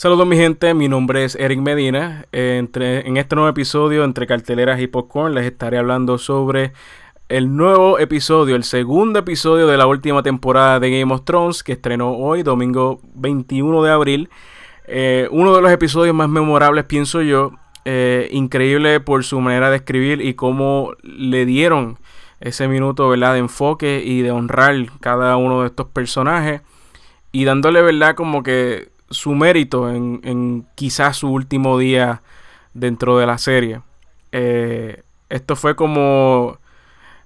Saludos mi gente, mi nombre es Eric Medina. Entre, en este nuevo episodio entre carteleras y popcorn les estaré hablando sobre el nuevo episodio, el segundo episodio de la última temporada de Game of Thrones que estrenó hoy, domingo 21 de abril. Eh, uno de los episodios más memorables, pienso yo. Eh, increíble por su manera de escribir y cómo le dieron ese minuto ¿verdad? de enfoque y de honrar cada uno de estos personajes y dándole verdad como que su mérito en, quizás su último día dentro de la serie. Eh, esto fue como...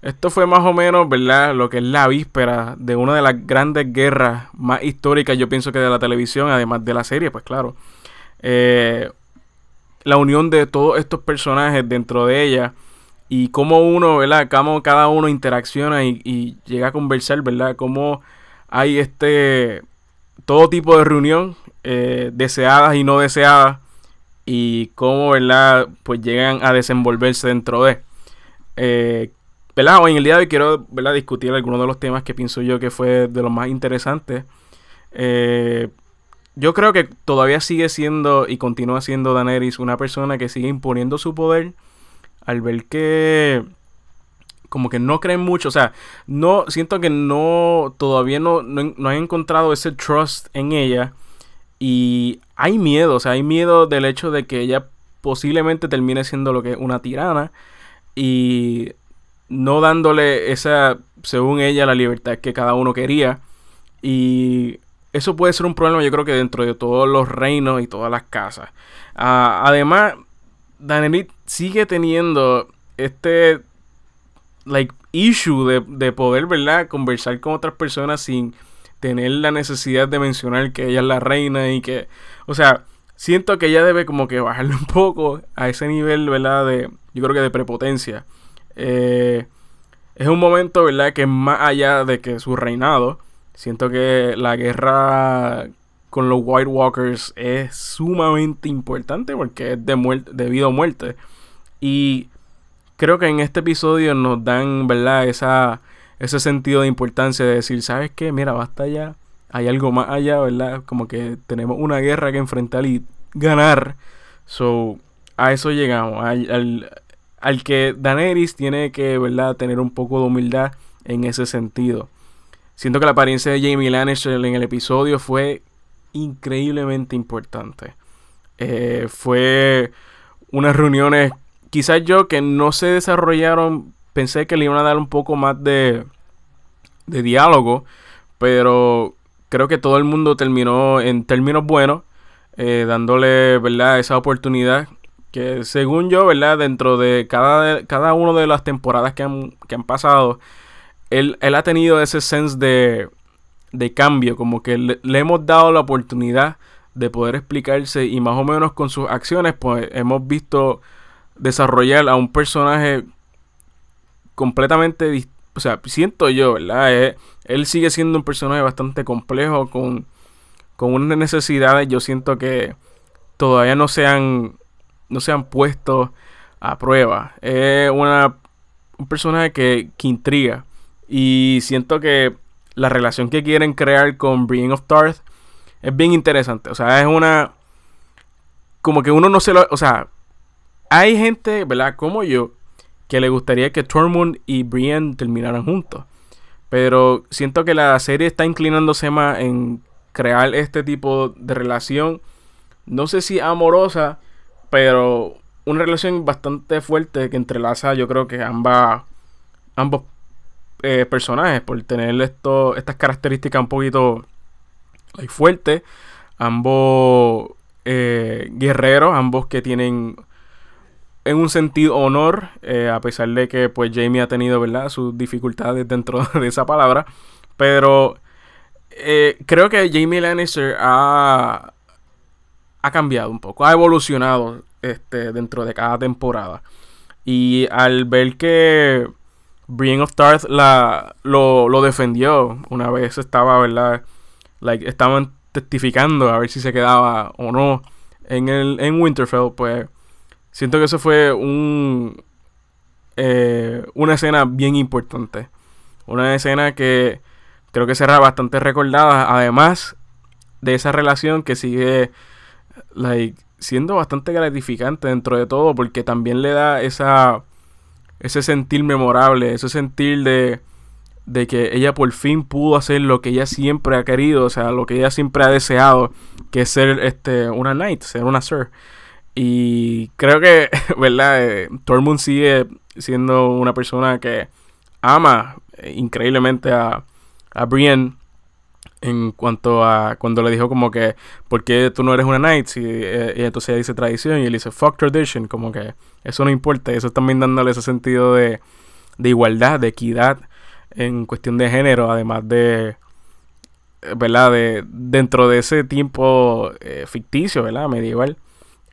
Esto fue más o menos, ¿verdad? Lo que es la víspera de una de las grandes guerras más históricas, yo pienso que de la televisión, además de la serie, pues claro. Eh, la unión de todos estos personajes dentro de ella y cómo uno, ¿verdad? Cómo cada uno interacciona y, y llega a conversar, ¿verdad? Cómo hay este todo tipo de reunión eh, deseadas y no deseadas y cómo, ¿verdad? Pues llegan a desenvolverse dentro de. Eh. Hoy en el día de hoy quiero, ¿verdad? Discutir algunos de los temas que pienso yo que fue de los más interesantes. Eh, yo creo que todavía sigue siendo y continúa siendo Daenerys una persona que sigue imponiendo su poder al ver que como que no creen mucho, o sea, no siento que no todavía no, no, no han encontrado ese trust en ella y hay miedo, o sea, hay miedo del hecho de que ella posiblemente termine siendo lo que es una tirana y no dándole esa, según ella, la libertad que cada uno quería. Y eso puede ser un problema, yo creo que dentro de todos los reinos y todas las casas. Ah, además, Daenerys sigue teniendo este like issue de, de poder, ¿verdad? Conversar con otras personas sin tener la necesidad de mencionar que ella es la reina y que, o sea, siento que ella debe como que bajarle un poco a ese nivel, ¿verdad? De, yo creo que de prepotencia. Eh, es un momento, ¿verdad? Que más allá de que su reinado, siento que la guerra con los White Walkers es sumamente importante porque es de, muerte, de vida o muerte. Y creo que en este episodio nos dan, ¿verdad? Esa ese sentido de importancia de decir, ¿sabes qué? Mira, basta ya. Hay algo más allá, ¿verdad? Como que tenemos una guerra que enfrentar y ganar. So, a eso llegamos. Al, al, que Daenerys tiene que, ¿verdad? Tener un poco de humildad en ese sentido. Siento que la apariencia de Jamie Lannister en el episodio fue increíblemente importante. Eh, fue unas reuniones, quizás yo, que no se desarrollaron pensé que le iban a dar un poco más de, de diálogo, pero creo que todo el mundo terminó en términos buenos, eh, dándole, ¿verdad?, esa oportunidad que según yo, ¿verdad?, dentro de cada, cada una de las temporadas que han, que han pasado, él, él, ha tenido ese sense de, de cambio, como que le, le, hemos dado la oportunidad de poder explicarse y más o menos con sus acciones, pues hemos visto desarrollar a un personaje completamente o sea, siento yo, ¿verdad? él sigue siendo un personaje bastante complejo con, con unas necesidades, yo siento que todavía no se han, no puesto a prueba. Es una, un personaje que, que intriga y siento que la relación que quieren crear con Brienne of Tarth es bien interesante. O sea, es una. Como que uno no se lo. O sea, hay gente, ¿verdad? Como yo, que le gustaría que Tormund y Brienne terminaran juntos. Pero siento que la serie está inclinándose más en crear este tipo de relación. No sé si amorosa, pero una relación bastante fuerte que entrelaza, yo creo que ambas, ambos eh, personajes, por tener esto, estas características un poquito fuertes. Ambos eh, guerreros, ambos que tienen en un sentido honor, eh, a pesar de que pues Jamie ha tenido, ¿verdad? Sus dificultades dentro de esa palabra. Pero eh, creo que Jamie Lannister ha, ha cambiado un poco, ha evolucionado este, dentro de cada temporada. Y al ver que Brienne of Tarth la, lo, lo defendió una vez estaba, ¿verdad? Like, estaban testificando a ver si se quedaba o no en, el, en Winterfell, pues Siento que eso fue un, eh, una escena bien importante. Una escena que creo que será bastante recordada. Además de esa relación que sigue like, siendo bastante gratificante dentro de todo, porque también le da esa, ese sentir memorable, ese sentir de, de que ella por fin pudo hacer lo que ella siempre ha querido, o sea, lo que ella siempre ha deseado, que es ser este, una knight, ser una sir. Y creo que, ¿verdad? Eh, Tormund sigue siendo una persona que ama eh, increíblemente a, a Brienne en cuanto a cuando le dijo como que ¿por qué tú no eres una knight? Eh, y, entonces ella dice tradición y él dice fuck tradition, como que eso no importa, eso también dándole ese sentido de, de igualdad, de equidad en cuestión de género, además de ¿verdad? De, dentro de ese tiempo eh, ficticio, ¿verdad? Medieval.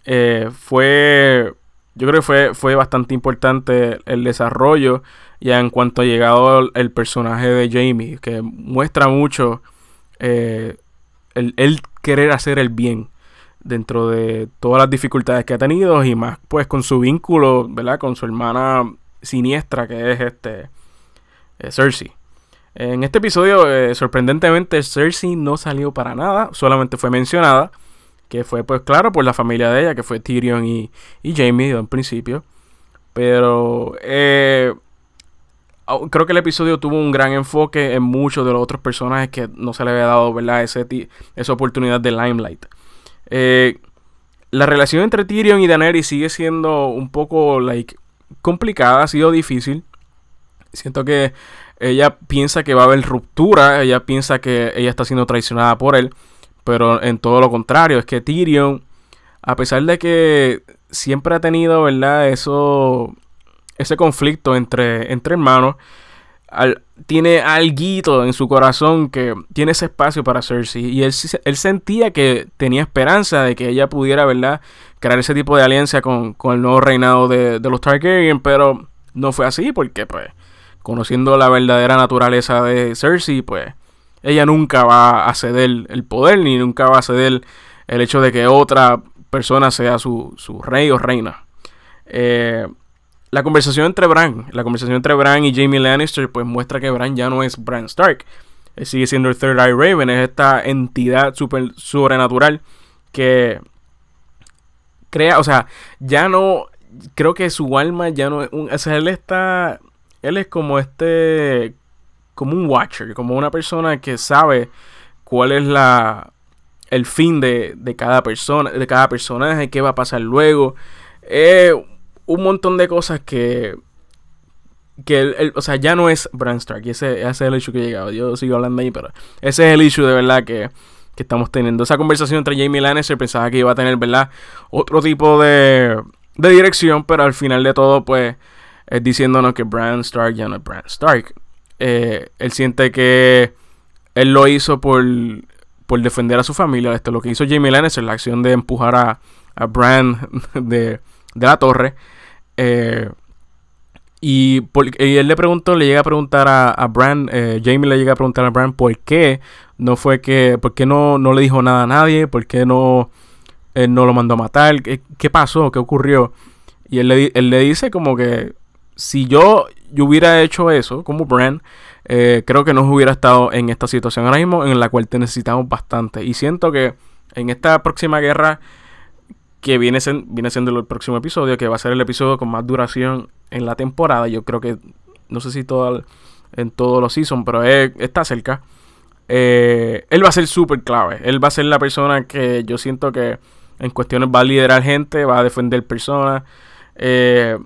Eh, fue yo creo que fue, fue bastante importante el desarrollo ya en cuanto ha llegado el personaje de Jamie, que muestra mucho eh, el, querer hacer el bien dentro de todas las dificultades que ha tenido y más pues con su vínculo, ¿verdad? Con su hermana siniestra que es este eh, Cersei. En este episodio, sorprendentemente, Cersei no salió para nada, solamente fue mencionada, que fue pues claro por la familia de ella, que fue Tyrion y, y Jamie en principio. Pero eh, creo que el episodio tuvo un gran enfoque en muchos de los otros personajes que no se le había dado, ¿verdad? Ese esa oportunidad de limelight. Eh, la relación entre Tyrion y Daenerys sigue siendo un poco, like, complicada, ha sido difícil. Siento que ella piensa que va a haber ruptura, ella piensa que ella está siendo traicionada por él, pero en todo lo contrario, es que Tyrion, a pesar de que siempre ha tenido, ¿verdad? Eso ese conflicto entre, entre hermanos, tiene algo en su corazón que tiene ese espacio para Cersei. Y él, él, sentía que tenía esperanza de que ella pudiera, ¿verdad?, crear ese tipo de alianza con, el nuevo reinado de, los Targaryen, pero no fue así porque, pues, conociendo la verdadera naturaleza de Cersei, pues, ella nunca va a ceder el poder, ni nunca va a ceder el hecho de que otra persona sea su, su rey o reina. Eh, la conversación entre Bran, la conversación entre Bran y Jamie Lannister, pues muestra que Bran ya no es Bran Stark. Él sigue siendo el Third Eye Raven, es esta entidad super, sobrenatural que crea, o sea, ya no, creo que su alma ya no es un, o sea, él está, él es como este, como un watcher, como una persona que sabe cuál es la, el fin de, de cada persona, de cada personaje, qué va a pasar luego. Eh, un montón de cosas que. Que o sea, ya no es Bran Stark. Y ese, es el issue que he llegado. Yo sigo hablando ahí, pero ese es el issue de verdad que, que estamos teniendo. Esa conversación entre Jamie Lannister pensaba que iba a tener, ¿verdad? Otro tipo de, de dirección, pero al final de todo, pues, es diciéndonos que Bran Stark ya no es Bran Stark. Eh, él siente que él lo hizo por, por defender a su familia. Esto lo que hizo Jamie Lannister, la acción de empujar a, a Bran de, de la torre. Eh, y, él le preguntó, le llega a preguntar a, a Bran, eh, Jamie le llega a preguntar a Bran por qué no fue que, por qué no, no le dijo nada a nadie, por qué no, no lo mandó a matar, qué, pasó, qué ocurrió. Y él le, él le, dice como que si yo, yo hubiera hecho eso como Bran, eh, creo que no hubiera estado en esta situación ahora mismo en la cual te necesitamos bastante. Y siento que en esta próxima guerra que viene, viene siendo el próximo episodio, que va a ser el episodio con más duración en la temporada. Yo creo que, no sé si todo en todos los seasons, pero está cerca. Eh, él va a ser súper clave. Él va a ser la persona que yo siento que en cuestiones va a liderar gente, va a defender personas. Eh,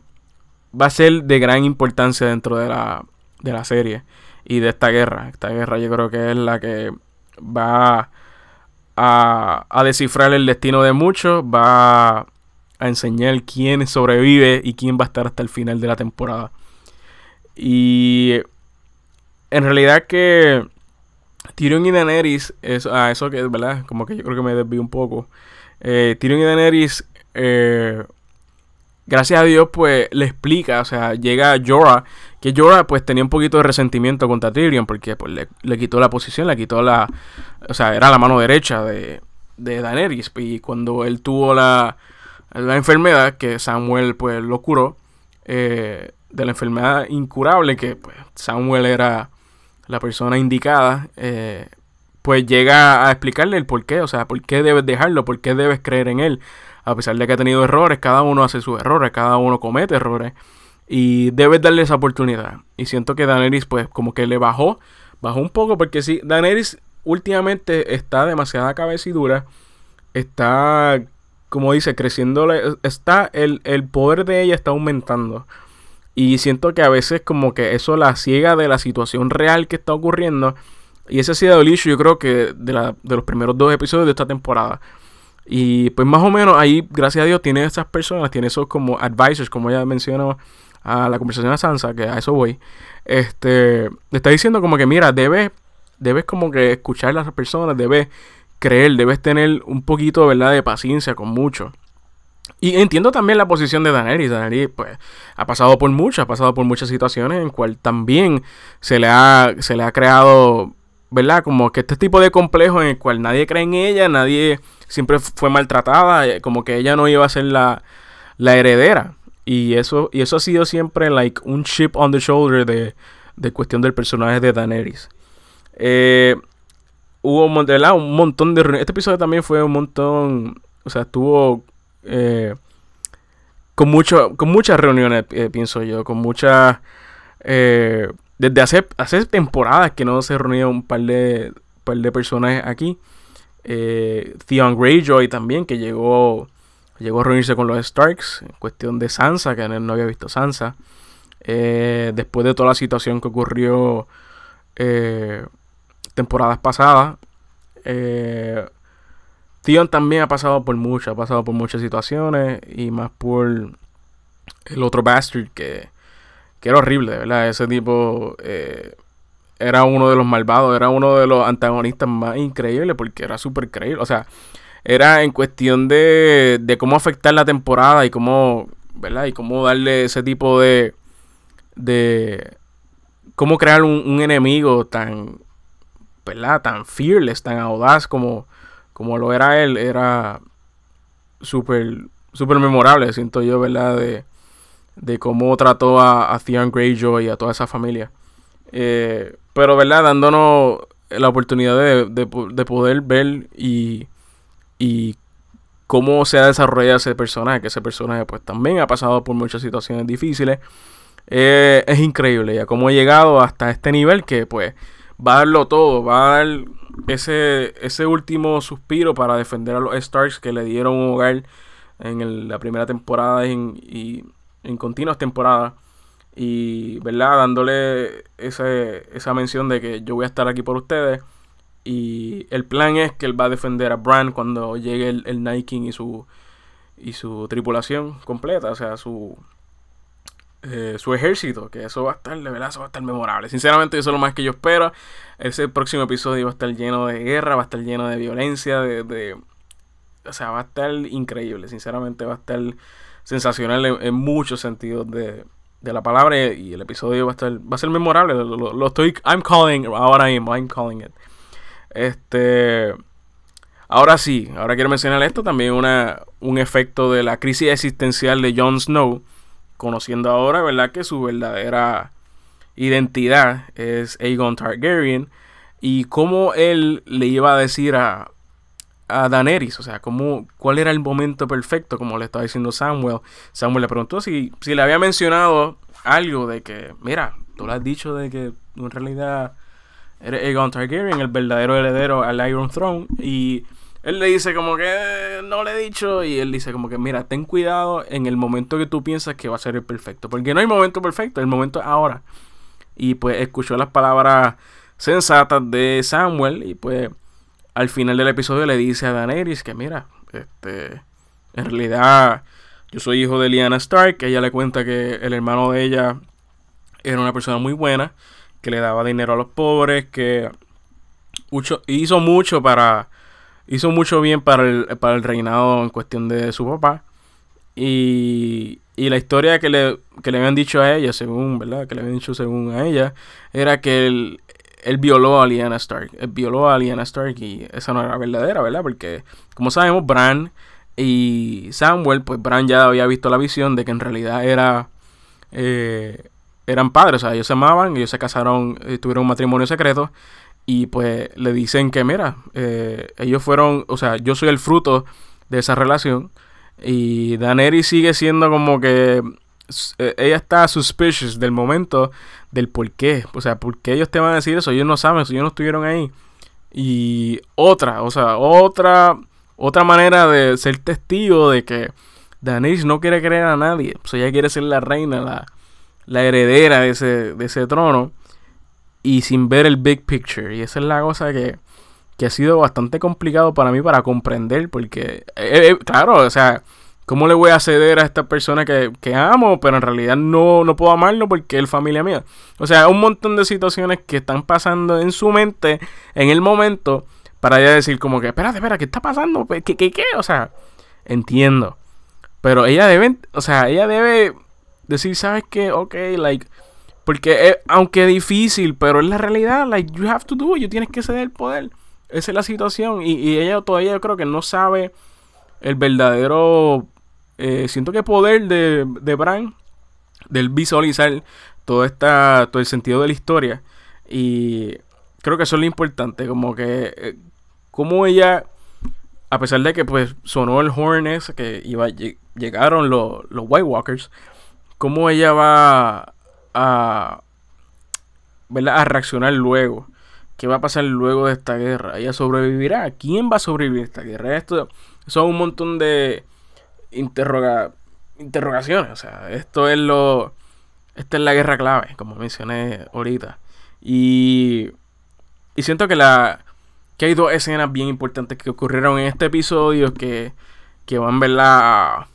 va a ser de gran importancia dentro de la, de la serie y de esta guerra. Esta guerra yo creo que es la que va a, descifrar el destino de muchos, va a enseñar quién sobrevive y quién va a estar hasta el final de la temporada. Y en realidad que Tyrion y Daenerys, es, a eso que es verdad, como que yo creo que me desvío un poco. Eh, Tyrion y Daenerys, eh, gracias a Dios, pues le explica, o sea, llega Jorah, que Jorah pues tenía un poquito de resentimiento contra Tyrion porque pues le, quitó la posición, le quitó la, o sea, era la mano derecha de, de Daenerys y cuando él tuvo la, la enfermedad que Samuel pues lo curó, eh, de la enfermedad incurable que pues Samuel era la persona indicada, eh, pues llega a explicarle el por qué, o sea, por qué debes dejarlo, por qué debes creer en él. A pesar de que ha tenido errores, cada uno hace sus errores, cada uno comete errores. Y debes darle esa oportunidad. Y siento que Daenerys, pues, como que le bajó, bajó un poco, porque sí, Daenerys últimamente está demasiada cabecidura. Está, como dice, creciendo. Está, el, el poder de ella está aumentando. Y siento que a veces como que eso la ciega de la situación real que está ocurriendo. Y ese ha sido el issue, yo creo que de, la, de los primeros dos episodios de esta temporada. Y pues más o menos ahí, gracias a Dios, tiene esas personas, tiene esos como advisors, como ya mencionó a la conversación de Sansa, que a eso voy. Este, le está diciendo como que, mira, debes, debes como que escuchar a las personas, debes creer, debes tener un poquito, ¿verdad?, de paciencia con mucho. Y entiendo también la posición de Daenerys. Daenerys, pues, ha pasado por muchas, ha pasado por muchas situaciones en cual también se le ha, se le ha creado, ¿verdad? Como que este tipo de complejo en el cual nadie cree en ella, nadie siempre fue maltratada, eh, como que ella no iba a ser la, la heredera. Y eso, y eso ha sido siempre, like, un chip on the shoulder de, de cuestión del personaje de Daenerys. Eh, hubo un montón de Este episodio también fue un montón. O sea, estuvo eh, con, mucho, con muchas reuniones, eh, pienso yo, con muchas... Eh, desde hace, hace temporadas que no se reunían un par de, par de personajes aquí. Theon Greyjoy también, que llegó, llegó a reunirse con los Starks, en cuestión de Sansa, que él no había visto Sansa. después de toda la situación que ocurrió temporadas pasadas. Tion también ha pasado por muchas, ha pasado por muchas situaciones y más por el otro bastard que, que era horrible, ¿verdad? Ese tipo eh, era uno de los malvados, era uno de los antagonistas más increíbles porque era súper creíble. O sea, era en cuestión de, de cómo afectar la temporada y cómo, ¿verdad? Y cómo darle ese tipo de... de cómo crear un, un enemigo tan, ¿verdad? Tan fearless, tan audaz como como lo era él, era súper súper memorable, siento yo, ¿verdad? De, de cómo trató a, a Theon Greyjoy y a toda esa familia. Eh, pero, ¿verdad? Dándonos la oportunidad de, de, poder ver y, y cómo se ha desarrollado ese personaje, que ese personaje pues también ha pasado por muchas situaciones difíciles. Eh, es increíble ya cómo ha llegado hasta este nivel que pues va a darlo todo, va a dar ese, ese último suspiro para defender a los Starks que le dieron un hogar en la primera temporada y en continuas temporadas. Y, ¿verdad? Dándole ese, esa mención de que yo voy a estar aquí por ustedes. Y el plan es que él va a defender a Bran cuando llegue el, el King y su, y su tripulación completa. O sea, su, eh, su ejército, que eso va a estar, de verdad, eso va a estar memorable. Sinceramente, eso es lo más que yo espero. Ese próximo episodio va a estar lleno de guerra, va a estar lleno de violencia, de, o sea, va a estar increíble. Sinceramente, va a estar sensacional en, muchos sentidos de, de, la palabra y el episodio va a estar, va a ser memorable. Lo, estoy, I'm calling, ahora mismo, I'm calling it. Este, ahora sí, ahora quiero mencionar esto también una, un efecto de la crisis existencial de Jon Snow conociendo ahora, ¿verdad? Que su verdadera identidad es Aegon Targaryen y cómo él le iba a decir a, a Daenerys, o sea, cómo, cuál era el momento perfecto, como le estaba diciendo Samuel. Samuel le preguntó si, si le había mencionado algo de que, mira, tú le has dicho de que en realidad eres Aegon Targaryen, el verdadero heredero al Iron Throne, y él le dice como que no le he dicho y él dice como que mira, ten cuidado en el momento que tú piensas que va a ser el perfecto, porque no hay momento perfecto, el momento es ahora. Y pues escuchó las palabras sensatas de Samuel y pues al final del episodio le dice a Daenerys que mira, este en realidad yo soy hijo de Lyanna Stark, ella le cuenta que el hermano de ella era una persona muy buena, que le daba dinero a los pobres, que hizo mucho para hizo mucho bien para el, para el reinado en cuestión de su papá. Y, y la historia que le, que le habían dicho a ella, según, ¿verdad? Que le habían dicho según a ella, era que él, él violó a Lyanna Stark. Él violó a Lyanna Stark y esa no era verdadera, ¿verdad? Porque, como sabemos, Bran y Samuel, pues Bran ya había visto la visión de que en realidad era... Eh, eran padres, o sea, ellos se amaban, ellos se casaron, eh, tuvieron un matrimonio secreto Y pues le dicen que, mira, eh, ellos fueron, o sea, yo soy el fruto de esa relación. Y Daenerys sigue siendo como que ella está suspicious del momento del por qué. O sea, ¿por qué ellos te van a decir eso? Ellos no saben, ellos no estuvieron ahí. Y otra, o sea, otra, otra manera de ser testigo de que Daenerys no quiere creer a nadie. O sea, ella quiere ser la reina, la, la heredera de ese, de ese trono. Y sin ver el big picture. Y esa es la cosa que, que ha sido bastante complicado para mí para comprender. Porque, eh, eh, claro, o sea, ¿cómo le voy a ceder a esta persona que, que, amo? Pero en realidad no, no puedo amarlo porque es familia mía. O sea, un montón de situaciones que están pasando en su mente en el momento para ella decir como que, espérate, espera, ¿qué está pasando? ¿Qué, qué, qué? O sea, entiendo. Pero ella debe, o sea, ella debe decir, ¿sabes qué? Ok, like, porque aunque difícil, pero es la realidad, like, you have to do it, you tienes que ceder el poder. Esa es la situación. Y, ella todavía yo creo que no sabe el verdadero, eh, siento que poder de, de Bran, del visualizar todo, esta, todo el sentido de la historia. Y creo que eso es lo importante, como que, eh, como ella a pesar de que pues sonó el horn que iba, llegaron los, los White Walkers, cómo ella va a, a reaccionar luego. ¿Qué va a pasar luego de esta guerra? ¿Ella sobrevivirá? ¿Quién va a sobrevivir a esta guerra? Esto son un montón de interroga, interrogaciones. O sea, esto es lo. Esta es la guerra clave, como mencioné ahorita. Y. Y siento que la. Que hay dos escenas bien importantes que ocurrieron en este episodio que. Que van, ¿verdad?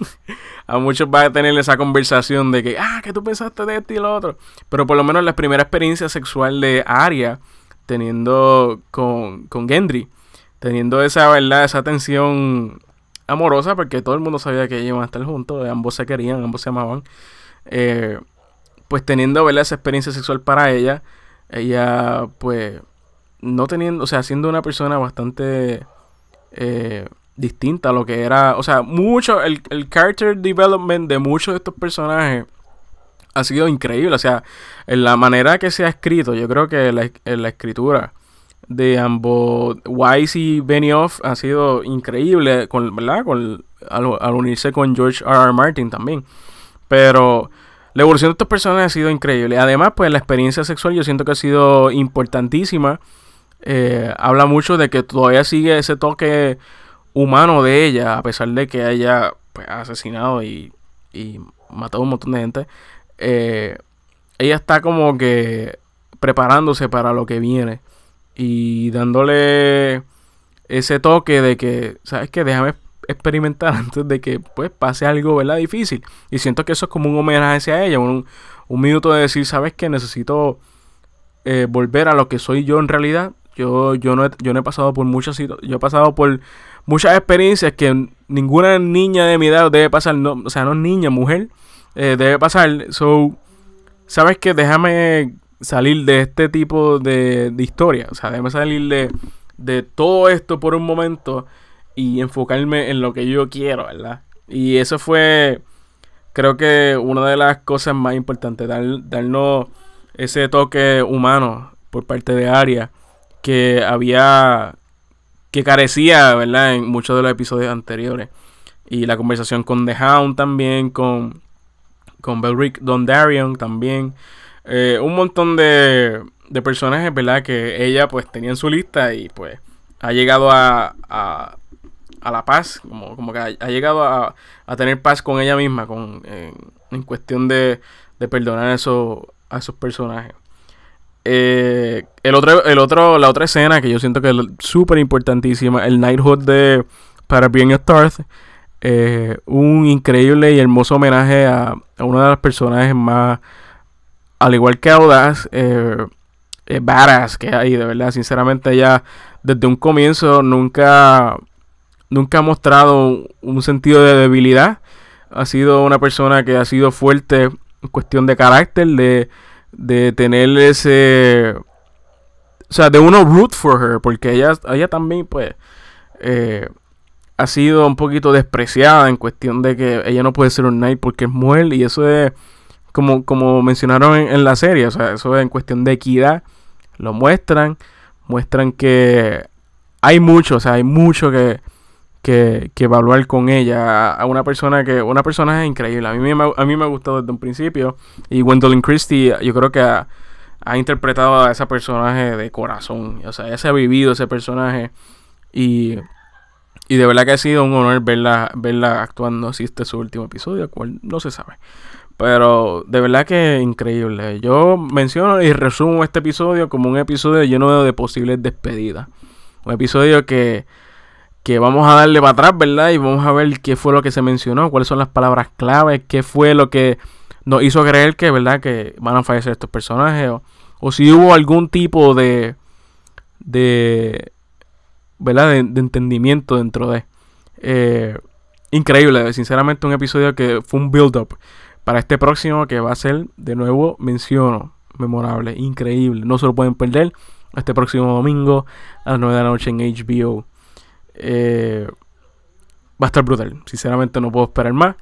a muchos va a tener esa conversación de que, ah, que tú pensaste de esto y lo otro. Pero por lo menos la primera experiencia sexual de Arya, teniendo con, con Gendry, teniendo esa, ¿verdad? Esa tensión amorosa, porque todo el mundo sabía que ellos iban a estar juntos, ambos se querían, ambos se amaban. Eh, pues teniendo, ¿verdad? Esa experiencia sexual para ella, ella, pues, no teniendo, o sea, siendo una persona bastante... Eh, distinta a lo que era. O sea, mucho. El, el character development de muchos de estos personajes ha sido increíble. O sea, en la manera que se ha escrito, yo creo que la, en la escritura de ambos Wise y Benioff ha sido increíble, con, ¿verdad? Con, al, unirse con George R. R. Martin también. Pero la evolución de estos personajes ha sido increíble. Además, pues la experiencia sexual yo siento que ha sido importantísima. Eh, habla mucho de que todavía sigue ese toque humano de ella, a pesar de que haya pues, asesinado y, matado un montón de gente, eh, ella está como que preparándose para lo que viene y dándole ese toque de que, ¿sabes qué? Déjame experimentar antes de que pues pase algo, ¿verdad? Difícil. Y siento que eso es como un homenaje hacia ella, un, un minuto de decir, ¿sabes qué? Necesito eh, volver a lo que soy yo en realidad. Yo, yo, no, he, yo no he pasado por muchas yo he pasado por muchas experiencias que ninguna niña de mi edad debe pasar, o sea, no niña, mujer, eh, debe pasar. So, ¿sabes qué? Déjame salir de este tipo de, historia. O sea, déjame salir de, de todo esto por un momento y enfocarme en lo que yo quiero, ¿verdad? Y eso fue, creo que una de las cosas más importantes, dar, darnos ese toque humano por parte de Aria que había que carecía, ¿verdad? En muchos de los episodios anteriores. Y la conversación con The Hound también, con, con Belric Dondarion también. Eh, un montón de, de personajes, ¿verdad? Que ella pues tenía en su lista y pues ha llegado a, a, la paz, como, como que ha, llegado a, a, tener paz con ella misma con, en, cuestión de, de perdonar a esos, a esos personajes. Eh, el otro, el otro, la otra escena que yo siento que es súper importantísima, el Knighthood de para Bien Starth. Eh, un increíble y hermoso homenaje a, a una de las personajes más, al igual que Audaz, eh, que hay, de verdad. Sinceramente, ella desde un comienzo nunca, nunca ha mostrado un sentido de debilidad. Ha sido una persona que ha sido fuerte en cuestión de carácter, de de tener ese... O sea, de uno root for her, porque ella, ella también, pues, eh, ha sido un poquito despreciada en cuestión de que ella no puede ser un knight porque es mujer, y eso es, como, como mencionaron en, la serie, o sea, eso es en cuestión de equidad. lo muestran, muestran que hay mucho, o sea, hay mucho que, que, evaluar con ella. A una persona que, una persona es increíble. A mí, me, a mí me ha gustado desde un principio. Y Gwendolyn Christie, yo creo que ha, interpretado a ese personaje de corazón. O sea, ella se ha vivido ese personaje. Y, y de verdad que ha sido un honor verla, verla actuando así este su último episodio, cual no se sabe. Pero de verdad que increíble. Yo menciono y resumo este episodio como un episodio lleno de posibles despedidas. Un episodio que, que vamos a darle para atrás, ¿verdad? Y vamos a ver qué fue lo que se mencionó, cuáles son las palabras claves, qué fue lo que nos hizo creer que, ¿verdad? Que van a fallecer estos personajes. O, si hubo algún tipo de... de ¿verdad? De, entendimiento dentro de... Eh, increíble, sinceramente un episodio que fue un build-up para este próximo que va a ser, de nuevo, menciono, memorable, increíble, no se lo pueden perder este próximo domingo a las 9 de la noche en HBO. Eh, va a estar brutal. Sinceramente no puedo esperar más.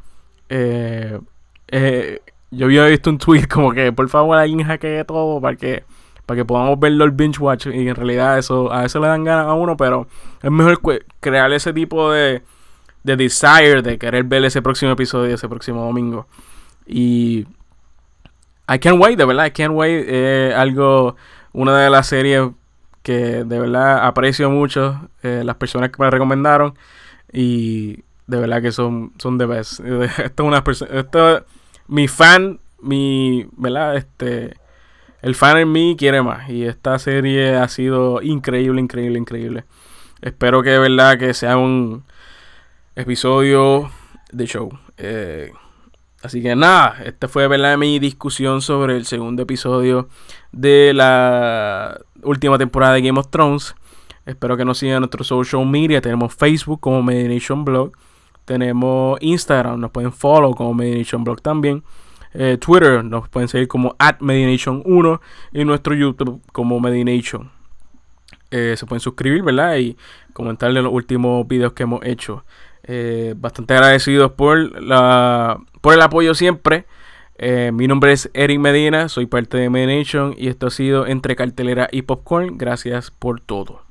Eh, eh, yo había visto un tweet como que por favor alguien hackee todo para que para que podamos verlo el binge watch y en realidad eso a veces le dan ganas a uno pero es mejor crear ese tipo de de desire de querer ver ese próximo episodio ese próximo domingo y I can't wait de verdad I can't wait es algo una de las series que de verdad aprecio mucho, eh, las personas que me recomendaron y de verdad que son, son de best. Esto es una persona, esto, mi fan, mi, ¿verdad? Este, el fan en mí quiere más y esta serie ha sido increíble, increíble, increíble. Espero que de verdad que sea un episodio de show. Eh, Así que nada, esta fue ¿verdad? mi discusión sobre el segundo episodio de la última temporada de Game of Thrones. Espero que nos sigan en nuestro social media. Tenemos Facebook como Meditation Blog. Tenemos Instagram, nos pueden follow como Meditation Blog también. Eh, Twitter nos pueden seguir como at Medination1 y nuestro YouTube como Medination. Eh, se pueden suscribir, ¿verdad? Y comentarle los últimos videos que hemos hecho. Eh, bastante agradecidos por, la, por el apoyo siempre. Eh, mi nombre es Eric Medina, soy parte de Medination y esto ha sido entre cartelera y popcorn. Gracias por todo.